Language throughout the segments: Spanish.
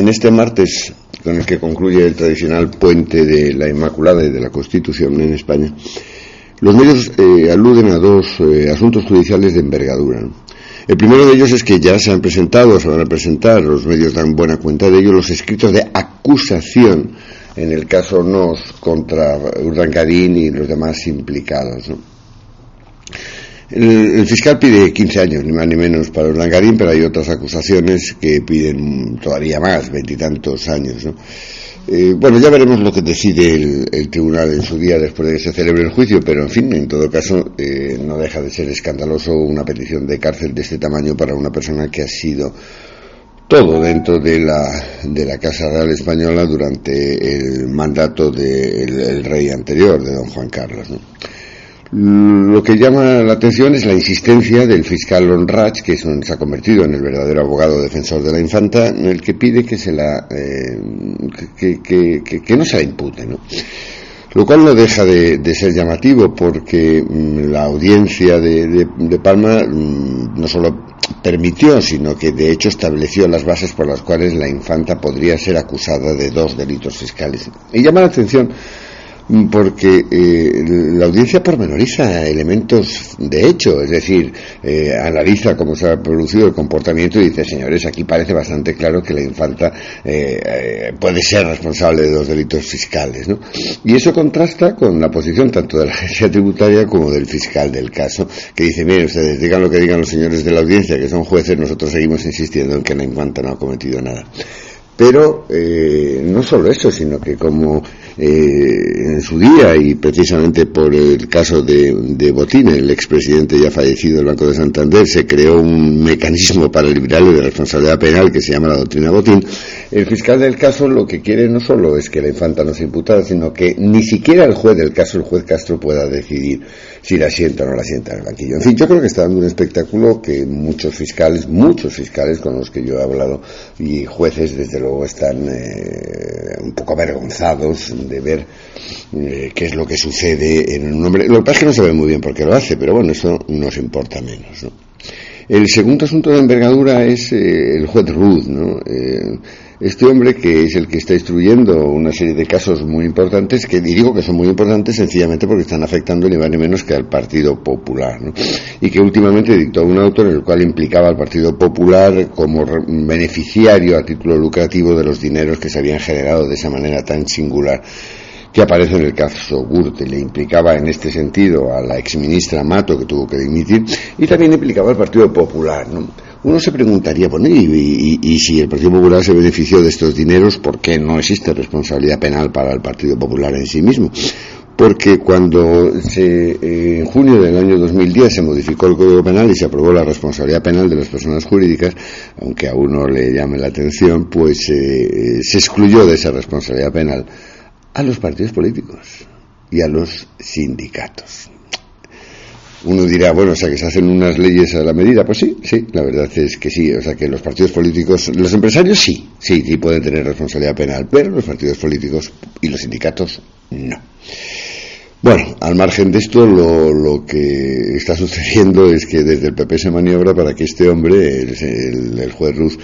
En este martes, con el que concluye el tradicional puente de la Inmaculada y de la Constitución en España, los medios eh, aluden a dos eh, asuntos judiciales de envergadura. El primero de ellos es que ya se han presentado, se van a presentar, los medios dan buena cuenta de ello, los escritos de acusación en el caso NOS contra Urdangarín y los demás implicados. El, fiscal pide 15 años, ni más ni menos, para Urdangarín, pero hay otras acusaciones que piden todavía más, veintitantos años. ¿no? Eh, bueno, ya veremos lo que decide el, tribunal en su día después de que se celebre el juicio, pero en fin, en todo caso, eh, no deja de ser escandaloso una petición de cárcel de este tamaño para una persona que ha sido todo dentro de la, de la Casa Real Española durante el mandato del rey anterior, de don Juan Carlos. ¿no? Lo que llama la atención es la insistencia del fiscal Lonrach, que se ha convertido en el verdadero abogado defensor de la infanta, en el que pide que se la eh, que, no se la impute, ¿no? Lo cual no deja de, ser llamativo porque mm, la audiencia de, Palma mm, no solo permitió, sino que de hecho estableció las bases por las cuales la infanta podría ser acusada de dos delitos fiscales. Y llama la atención porque eh, la audiencia pormenoriza elementos de hecho, es decir, eh, analiza cómo se ha producido el comportamiento y dice, señores, aquí parece bastante claro que la infanta eh, puede ser responsable de los delitos fiscales. ¿no? Y eso contrasta con la posición tanto de la agencia tributaria como del fiscal del caso, que dice, miren ustedes, digan lo que digan los señores de la audiencia, que son jueces, nosotros seguimos insistiendo en que la infanta no ha cometido nada. Pero no solo eso, sino que como eh, en su día y precisamente por el caso de, Botín, el expresidente ya fallecido del Banco de Santander, se creó un mecanismo para librarle de responsabilidad penal que se llama la doctrina Botín. El fiscal del caso lo que quiere no solo es que la infanta no sea imputada, sino que ni siquiera el juez del caso, el juez Castro, pueda decidir si la sienta o no la sienta en el banquillo. En fin, yo creo que está dando un espectáculo que muchos fiscales, muchos fiscales con los que yo he hablado y jueces, desde luego, están eh, un poco avergonzados de ver eh, qué es lo que sucede en un hombre. Lo que pasa es que no se ve muy bien por qué lo hace, pero bueno, eso nos importa menos. ¿no? El segundo asunto de envergadura es eh, el juez Ruth, ¿no? Eh, este hombre que es el que está instruyendo una serie de casos muy importantes, que digo que son muy importantes sencillamente porque están afectando ni más ni menos que al Partido Popular, ¿no? Y que últimamente dictó un auto en el cual implicaba al Partido Popular como beneficiario a título lucrativo de los dineros que se habían generado de esa manera tan singular que aparece en el caso Gürtel. Le implicaba en este sentido a la exministra Mato, que tuvo que dimitir, y también implicaba al Partido Popular. ¿no? Uno se preguntaría, bueno, y, y, si el Partido Popular se benefició de estos dineros, ¿por qué no existe responsabilidad penal para el Partido Popular en sí mismo? porque cuando se, eh, en junio del año 2010 se modificó el Código Penal y se aprobó la responsabilidad penal de las personas jurídicas, aunque a uno le llame la atención, pues eh, se excluyó de esa responsabilidad penal a los partidos políticos y a los sindicatos. Uno dirá, bueno, o sea, que se hacen unas leyes a la medida. Pues sí, sí, la verdad es que sí. O sea, que los partidos políticos, los empresarios sí, sí, sí pueden tener responsabilidad penal, pero los partidos políticos y los sindicatos no. Bueno, al margen de esto, lo, que está sucediendo es que desde el PP se maniobra para que este hombre, el, juez Ruz,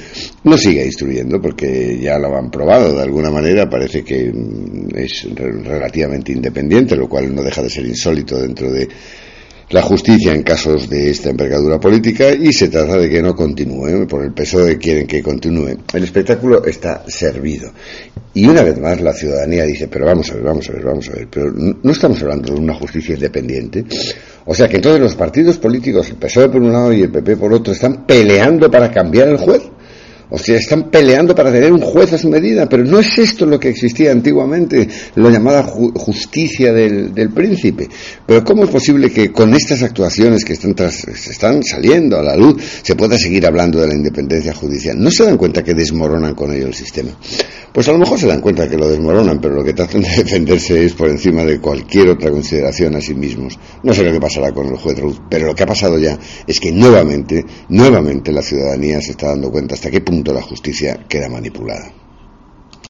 no siga instruyendo, porque ya lo han probado. De alguna manera, parece que es relativamente independiente, lo cual no deja de ser insólito dentro de la justicia en casos de esta envergadura política y se trata de que no continúe. Por el PSOE quieren que continúe. El espectáculo está servido. Y una vez más la ciudadanía dice, pero vamos a ver, vamos a ver, vamos a ver, pero no estamos hablando de una justicia independiente. O sea que entonces los partidos políticos, el PSOE por un lado y el PP por otro, están peleando para cambiar el juez. O sea, están peleando para tener un juez a su medida, pero no es esto lo que existía antiguamente, la llamada justicia del, príncipe. Pero ¿cómo es posible que con estas actuaciones que están, están saliendo a la luz se pueda seguir hablando de la independencia judicial? ¿No se dan cuenta que desmoronan con ello el sistema? Pues a lo mejor se dan cuenta que lo desmoronan, pero lo que tratan de defenderse es por encima de cualquier otra consideración a sí mismos. No sé lo que pasará con el juez Ruth, pero lo que ha pasado ya es que nuevamente, nuevamente la ciudadanía se está dando cuenta hasta qué punto la justicia queda manipulada.